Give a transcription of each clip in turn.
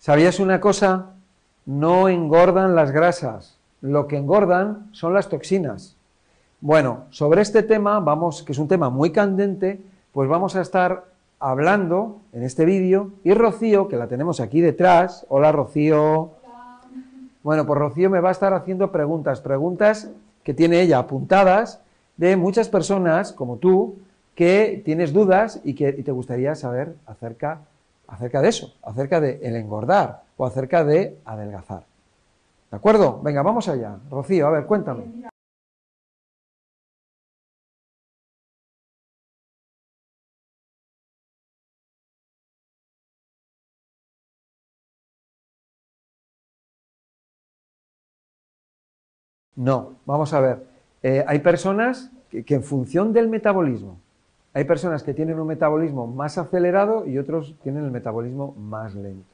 ¿Sabías una cosa? No engordan las grasas, lo que engordan son las toxinas. Bueno, sobre este tema, vamos, que es un tema muy candente, pues vamos a estar hablando en este vídeo y Rocío, que la tenemos aquí detrás, hola Rocío. Bueno, pues Rocío me va a estar haciendo preguntas, preguntas que tiene ella apuntadas de muchas personas como tú que tienes dudas y que te gustaría saber acerca, acerca de eso, acerca de el engordar o acerca de adelgazar. ¿De acuerdo? Venga, vamos allá. Rocío, a ver, cuéntame. No, vamos a ver. Eh, hay personas que, en función del metabolismo, hay personas que tienen un metabolismo más acelerado y otros tienen el metabolismo más lento.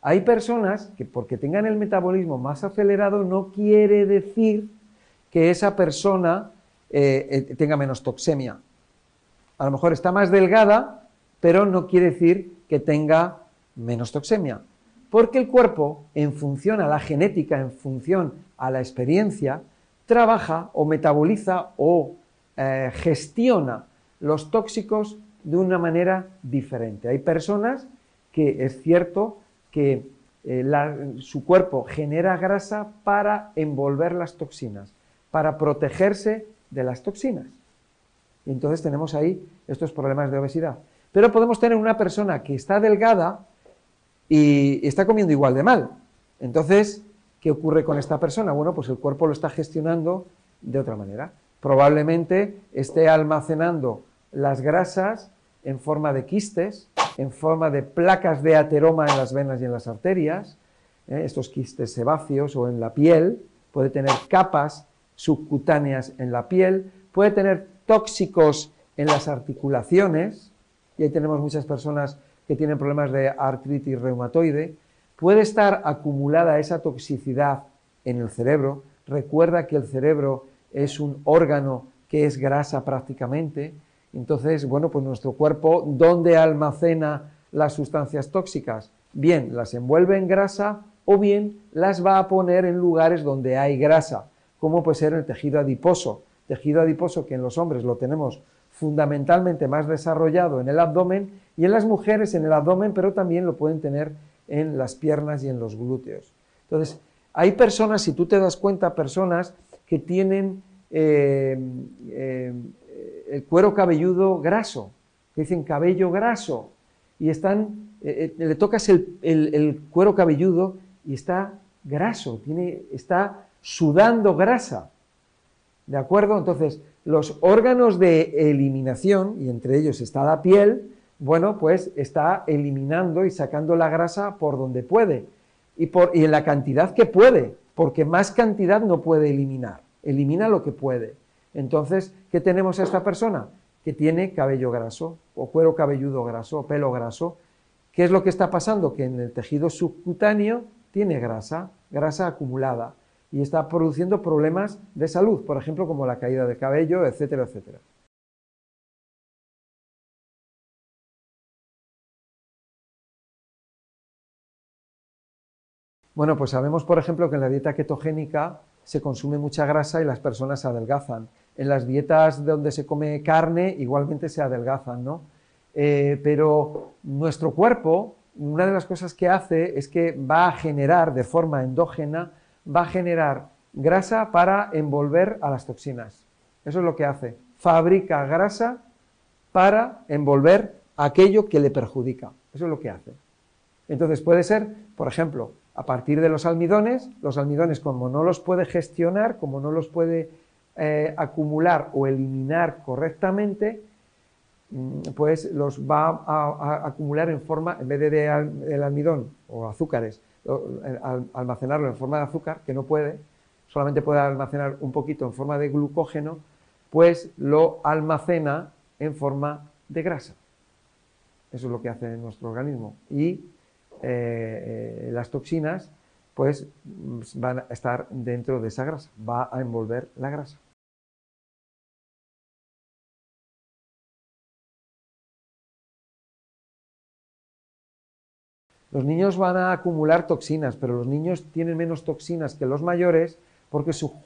Hay personas que porque tengan el metabolismo más acelerado no quiere decir que esa persona eh, eh, tenga menos toxemia. A lo mejor está más delgada, pero no quiere decir que tenga menos toxemia. Porque el cuerpo, en función a la genética, en función a la experiencia, trabaja o metaboliza o eh, gestiona los tóxicos de una manera diferente. Hay personas que es cierto que eh, su cuerpo genera grasa para envolver las toxinas, para protegerse de las toxinas. Y entonces tenemos ahí estos problemas de obesidad. Pero podemos tener una persona que está delgada y está comiendo igual de mal. Entonces, ¿qué ocurre con esta persona? Bueno, pues el cuerpo lo está gestionando de otra manera probablemente esté almacenando las grasas en forma de quistes, en forma de placas de ateroma en las venas y en las arterias, ¿eh? estos quistes sebáceos o en la piel, puede tener capas subcutáneas en la piel, puede tener tóxicos en las articulaciones, y ahí tenemos muchas personas que tienen problemas de artritis reumatoide, puede estar acumulada esa toxicidad en el cerebro. Recuerda que el cerebro es un órgano que es grasa prácticamente. Entonces, bueno, pues nuestro cuerpo, ¿dónde almacena las sustancias tóxicas? Bien, las envuelve en grasa o bien las va a poner en lugares donde hay grasa, como puede ser el tejido adiposo. Tejido adiposo que en los hombres lo tenemos fundamentalmente más desarrollado en el abdomen y en las mujeres en el abdomen, pero también lo pueden tener en las piernas y en los glúteos. Entonces, hay personas, si tú te das cuenta, personas que tienen eh, eh, el cuero cabelludo graso, que dicen cabello graso, y están, eh, le tocas el, cuero cabelludo y está graso, tiene, está sudando grasa. ¿De acuerdo? Entonces, los órganos de eliminación, y entre ellos está la piel, bueno, pues está eliminando y sacando la grasa por donde puede y, por, y en la cantidad que puede, porque más cantidad no puede eliminar elimina lo que puede. Entonces, ¿qué tenemos a esta persona? Que tiene cabello graso, o cuero cabelludo graso, o pelo graso. ¿Qué es lo que está pasando? Que en el tejido subcutáneo tiene grasa, grasa acumulada, y está produciendo problemas de salud, por ejemplo, como la caída de cabello, etcétera, etcétera. Bueno, pues sabemos, por ejemplo, que en la dieta ketogénica se consume mucha grasa y las personas se adelgazan. En las dietas donde se come carne igualmente se adelgazan, ¿no? Eh, pero nuestro cuerpo, una de las cosas que hace es que va a generar de forma endógena, va a generar grasa para envolver a las toxinas. Eso es lo que hace. Fabrica grasa para envolver aquello que le perjudica. Eso es lo que hace. Entonces puede ser, por ejemplo, a partir de los almidones, los almidones como no los puede gestionar, como no los puede eh, acumular o eliminar correctamente, mm, pues los va a, acumular en forma, en vez de, el almidón o azúcares, almacenarlo en forma de azúcar, que no puede, solamente puede almacenar un poquito en forma de glucógeno, pues lo almacena en forma de grasa. Eso es lo que hace nuestro organismo. Y eh, eh, las toxinas pues van a estar dentro de esa grasa, va a envolver la grasa. Los niños van a acumular toxinas, pero los niños tienen menos toxinas que los mayores porque su,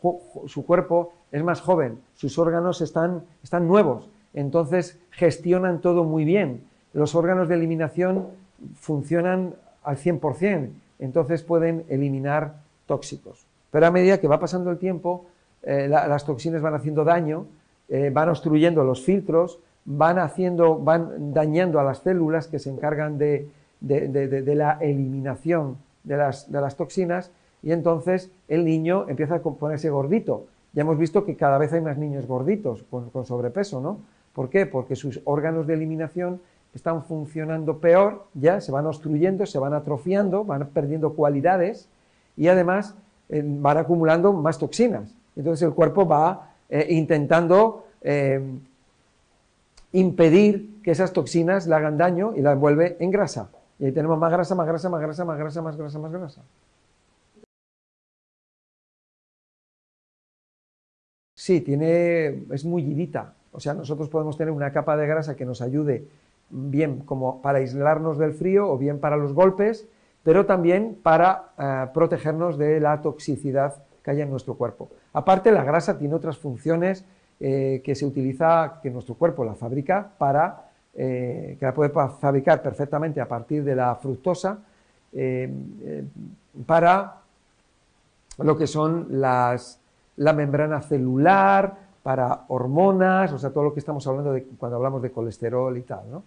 cuerpo es más joven, sus órganos están, están nuevos, entonces gestionan todo muy bien. Los órganos de eliminación funcionan al 100%, entonces pueden eliminar tóxicos. Pero a medida que va pasando el tiempo, eh, las toxinas van haciendo daño, eh, van obstruyendo los filtros, van, haciendo, van dañando a las células que se encargan de, de, la eliminación de las, de las, toxinas y entonces el niño empieza a ponerse gordito. Ya hemos visto que cada vez hay más niños gorditos con, sobrepeso, ¿no? ¿Por qué? Porque sus órganos de eliminación están funcionando peor, ya se van obstruyendo, se van atrofiando, van perdiendo cualidades y además eh, van acumulando más toxinas. Entonces el cuerpo va eh, intentando eh, impedir que esas toxinas le hagan daño y las envuelve en grasa. Y ahí tenemos más grasa, más grasa, más grasa, más grasa, más grasa, más grasa. Sí, tiene, es muy mullidita. O sea, nosotros podemos tener una capa de grasa que nos ayude bien como para aislarnos del frío o bien para los golpes, pero también para eh, protegernos de la toxicidad que haya en nuestro cuerpo. Aparte, la grasa tiene otras funciones eh, que se utiliza, que nuestro cuerpo la fabrica para eh, que la puede fabricar perfectamente a partir de la fructosa para lo que son las, la membrana celular, para hormonas, o sea, todo lo que estamos hablando de cuando hablamos de colesterol y tal, ¿no?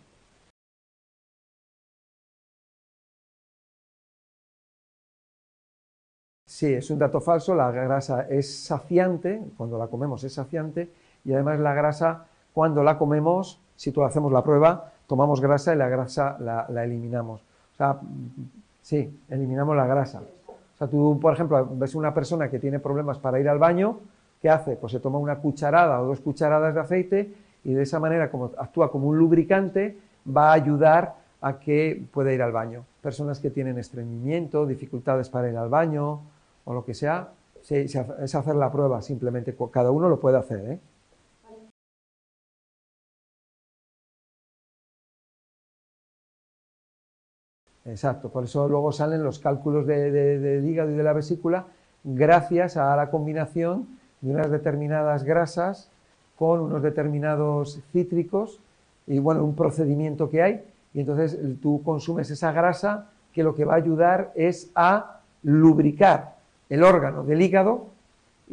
Sí, es un dato falso, la grasa es saciante, cuando la comemos es saciante, y además la grasa, cuando la comemos, si tú hacemos la prueba, tomamos grasa y la grasa la, eliminamos. O sea, sí, eliminamos la grasa. O sea, tú, por ejemplo, ves una persona que tiene problemas para ir al baño, ¿qué hace? Pues se toma una cucharada o dos cucharadas de aceite y de esa manera, como actúa como un lubricante, va a ayudar a que pueda ir al baño. Personas que tienen estreñimiento, dificultades para ir al baño o lo que sea, es hacer la prueba simplemente. Cada uno lo puede hacer, ¿eh? Exacto, por eso luego salen los cálculos del hígado y de la vesícula gracias a la combinación de unas determinadas grasas con unos determinados cítricos y bueno, un procedimiento que hay y entonces tú consumes esa grasa que lo que va a ayudar es a lubricar el órgano del hígado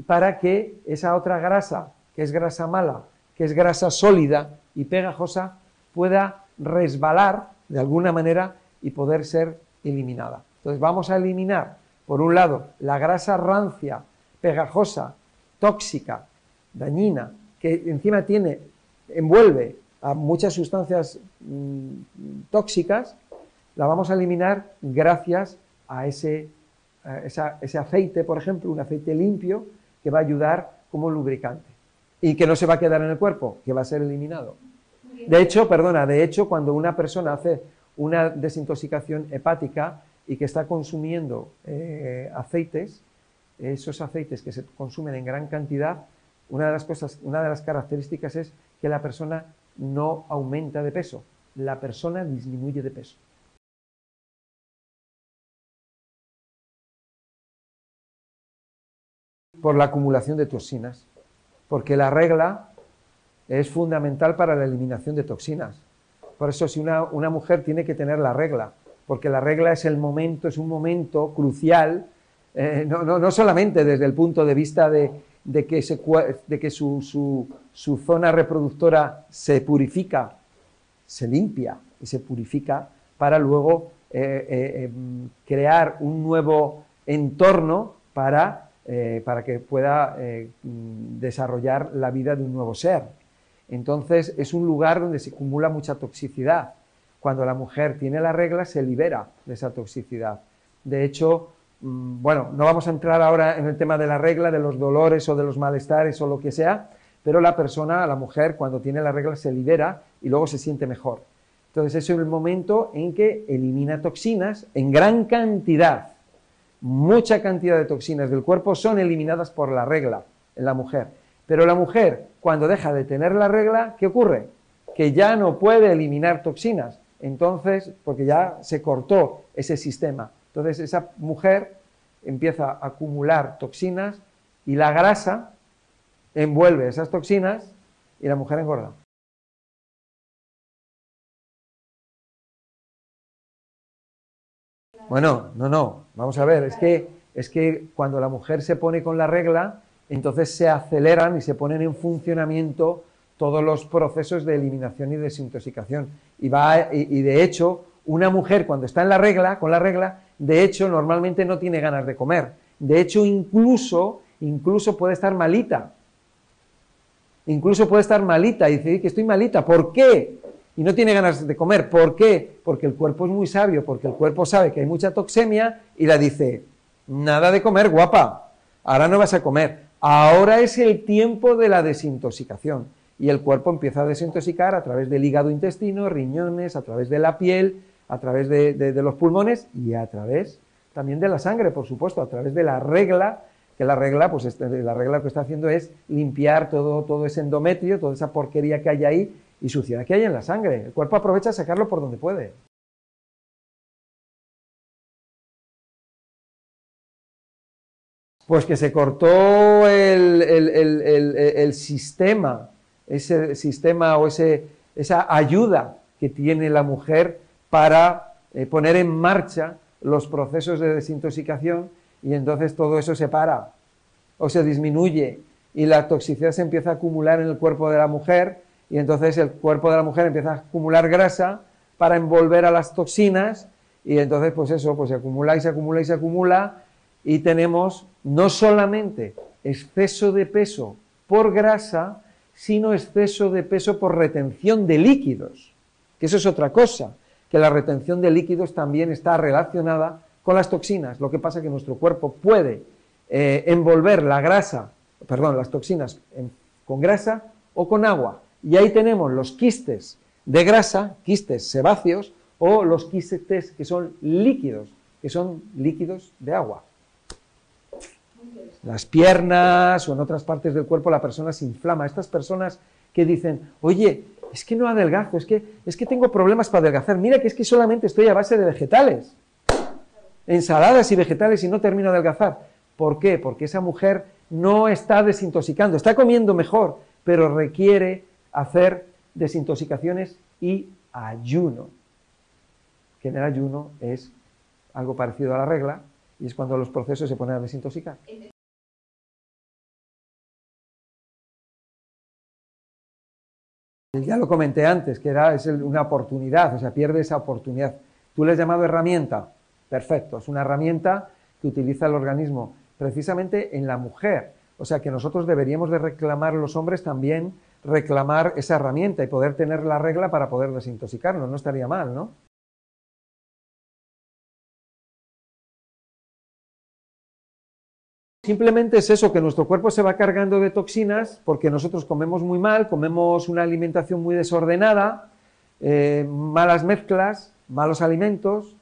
para que esa otra grasa, que es grasa mala, que es grasa sólida y pegajosa, pueda resbalar de alguna manera y poder ser eliminada. Entonces vamos a eliminar, por un lado, la grasa rancia, pegajosa, tóxica, dañina, que encima tiene, envuelve a muchas sustancias mm, tóxicas, la vamos a eliminar gracias a ese, ese aceite, por ejemplo, un aceite limpio que va a ayudar como lubricante y que no se va a quedar en el cuerpo, que va a ser eliminado. De hecho, perdona, de hecho, cuando una persona hace una desintoxicación hepática y que está consumiendo eh, aceites, esos aceites que se consumen en gran cantidad, una de las cosas, una de las características es que la persona no aumenta de peso, la persona disminuye de peso. Por la acumulación de toxinas, porque la regla es fundamental para la eliminación de toxinas. Por eso si una, mujer tiene que tener la regla, porque la regla es el momento, es un momento crucial, eh, no, solamente desde el punto de vista de, que, de que su, zona reproductora se purifica, se limpia y se purifica para luego eh, eh, em, crear un nuevo entorno para, para que pueda desarrollar la vida de un nuevo ser. Entonces es un lugar donde se acumula mucha toxicidad. Cuando la mujer tiene la regla se libera de esa toxicidad. De hecho, mm, bueno, no vamos a entrar ahora en el tema de la regla, de los dolores o de los malestares o lo que sea, pero la persona, la mujer, cuando tiene la regla se libera y luego se siente mejor. Entonces es el momento en que elimina toxinas en gran cantidad. Mucha cantidad de toxinas del cuerpo son eliminadas por la regla en la mujer. Pero la mujer, cuando deja de tener la regla, ¿qué ocurre? Que ya no puede eliminar toxinas. entonces, porque ya se cortó ese sistema. Entonces esa mujer empieza a acumular toxinas y la grasa envuelve esas toxinas y la mujer engorda. Bueno, no, no, vamos a ver, es que, es que cuando la mujer se pone con la regla, entonces se aceleran y se ponen en funcionamiento todos los procesos de eliminación y desintoxicación. Y, va, y, de hecho, una mujer cuando está en la regla, con la regla, de hecho, normalmente no tiene ganas de comer. De hecho, incluso, incluso puede estar malita. Incluso puede estar malita y decir que estoy malita. ¿Por qué? Y no tiene ganas de comer. ¿Por qué? Porque el cuerpo es muy sabio, porque el cuerpo sabe que hay mucha toxemia y la dice, nada de comer, guapa. Ahora no vas a comer. Ahora es el tiempo de la desintoxicación y el cuerpo empieza a desintoxicar a través del hígado intestino, riñones, a través de la piel, a través de, los pulmones y a través también de la sangre, por supuesto, a través de la regla, que la regla, pues este, la regla que está haciendo es limpiar todo, todo ese endometrio, toda esa porquería que hay ahí y suciedad que hay en la sangre. El cuerpo aprovecha a sacarlo por donde puede. Pues que se cortó el, sistema ese sistema o esa ayuda que tiene la mujer para eh, poner en marcha los procesos de desintoxicación y entonces todo eso se para o se disminuye y la toxicidad se empieza a acumular en el cuerpo de la mujer y entonces el cuerpo de la mujer empieza a acumular grasa para envolver a las toxinas y entonces pues eso pues se acumula y se acumula y se acumula y tenemos no solamente exceso de peso por grasa, sino exceso de peso por retención de líquidos, que eso es otra cosa, que la retención de líquidos también está relacionada con las toxinas. Lo que pasa es que nuestro cuerpo puede eh, envolver la grasa, perdón, las toxinas con grasa o con agua. Y ahí tenemos los quistes de grasa, quistes sebáceos, o los quistes que son líquidos, que son líquidos de agua las piernas o en otras partes del cuerpo la persona se inflama. Estas personas que dicen, oye, es que no adelgazo, es que, es que tengo problemas para adelgazar, mira que es que solamente estoy a base de vegetales, ensaladas y vegetales y no termino de adelgazar. ¿Por qué? Porque esa mujer no está desintoxicando, está comiendo mejor, pero requiere hacer desintoxicaciones y ayuno. Que en el ayuno es algo parecido a la regla y es cuando los procesos se ponen a desintoxicar. Ya lo comenté antes, que era es una oportunidad, o sea, pierde esa oportunidad. Tú le has llamado herramienta, perfecto, es una herramienta que utiliza el organismo precisamente en la mujer. O sea, que nosotros deberíamos de reclamar los hombres también reclamar esa herramienta y poder tener la regla para poder desintoxicarnos, no estaría mal, ¿no? Simplemente es eso, que nuestro cuerpo se va cargando de toxinas porque nosotros comemos muy mal, comemos una alimentación muy desordenada, eh, malas mezclas, malos alimentos,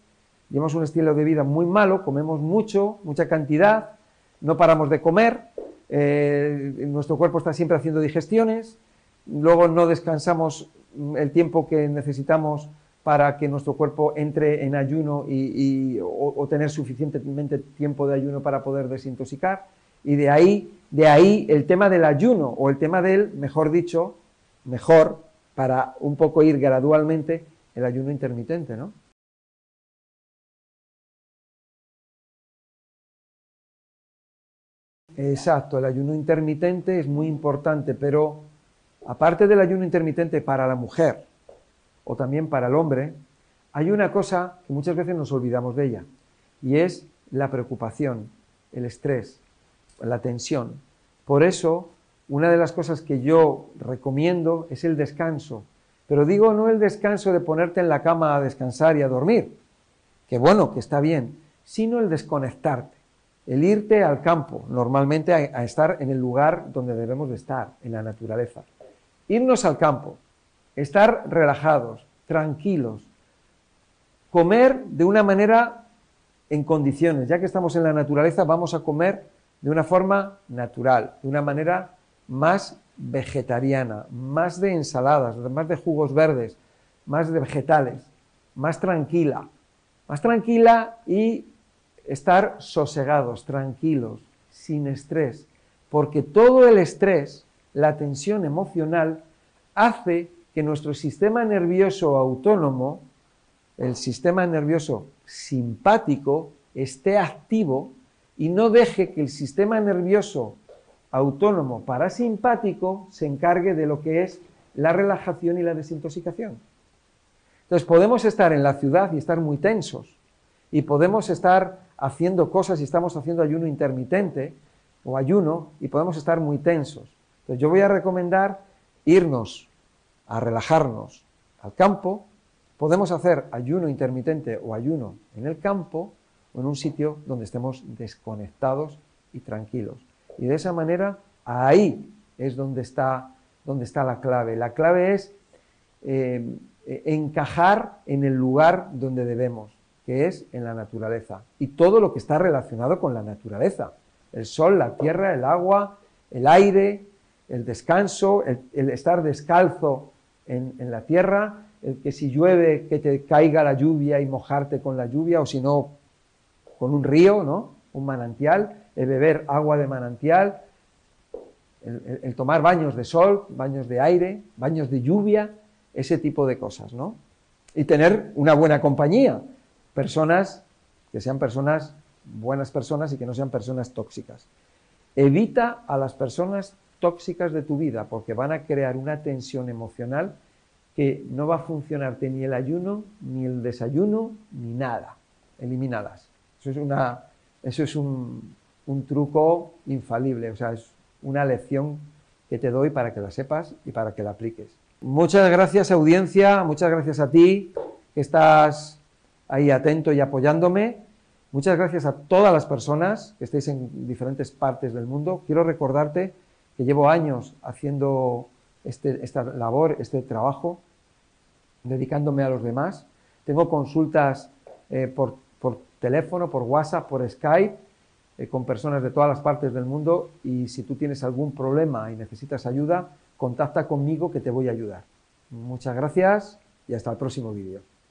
llevamos un estilo de vida muy malo, comemos mucho, mucha cantidad, no paramos de comer, eh, nuestro cuerpo está siempre haciendo digestiones, luego no descansamos el tiempo que necesitamos para que nuestro cuerpo entre en ayuno y, o, tener suficientemente tiempo de ayuno para poder desintoxicar. Y de ahí, de ahí el tema del ayuno o el tema del, mejor dicho, mejor para un poco ir gradualmente el ayuno intermitente, ¿no? Exacto, el ayuno intermitente es muy importante, pero aparte del ayuno intermitente para la mujer, o también para el hombre, hay una cosa que muchas veces nos olvidamos de ella, y es la preocupación, el estrés, la tensión. Por eso, una de las cosas que yo recomiendo es el descanso. Pero digo no el descanso de ponerte en la cama a descansar y a dormir, que bueno, que está bien, sino el desconectarte, el irte al campo, normalmente a, a estar en el lugar donde debemos de estar, en la naturaleza. Irnos al campo, estar relajados, tranquilos, comer de una manera en condiciones. Ya que estamos en la naturaleza, vamos a comer de una forma natural, de una manera más vegetariana, más de ensaladas, más de jugos verdes, más de vegetales. más tranquila, más tranquila y estar sosegados, tranquilos, sin estrés, porque todo el estrés, la tensión emocional, hace que nuestro sistema nervioso autónomo, el sistema nervioso simpático, esté activo y no deje que el sistema nervioso autónomo parasimpático se encargue de lo que es la relajación y la desintoxicación. Entonces podemos estar en la ciudad y estar muy tensos y podemos estar haciendo cosas y estamos haciendo ayuno intermitente o ayuno y podemos estar muy tensos. Entonces yo voy a recomendar irnos a relajarnos al campo, podemos hacer ayuno intermitente o ayuno en el campo o en un sitio donde estemos desconectados y tranquilos. Y de esa manera, ahí es donde está, donde está la clave. La clave es eh, encajar en el lugar donde debemos, que es en la naturaleza. Y todo lo que está relacionado con la naturaleza. El sol, la tierra, el agua, el aire, el descanso, el, estar descalzo en, la tierra, el que si llueve, que te caiga la lluvia y mojarte con la lluvia, o si no, con un río, ¿no? Un manantial, el beber agua de manantial, el, tomar baños de sol, baños de aire, baños de lluvia, ese tipo de cosas, ¿no? Y tener una buena compañía, personas que sean personas, buenas personas y que no sean personas tóxicas. Evita a las personas tóxicas de tu vida porque van a crear una tensión emocional que no va a funcionarte ni el ayuno, ni el desayuno, ni nada. Elimínalas. Eso es, una, eso es un, un truco infalible, o sea, es una lección que te doy para que la sepas y para que la apliques. Muchas gracias audiencia, muchas gracias a ti que estás ahí atento y apoyándome. Muchas gracias a todas las personas que estéis en diferentes partes del mundo. Quiero recordarte que llevo años haciendo este, esta labor, este trabajo, dedicándome a los demás. Tengo consultas eh, por, teléfono, por WhatsApp, por Skype eh, con personas de todas las partes del mundo y si tú tienes algún problema y necesitas ayuda, contacta conmigo que te voy a ayudar. Muchas gracias y hasta el próximo vídeo.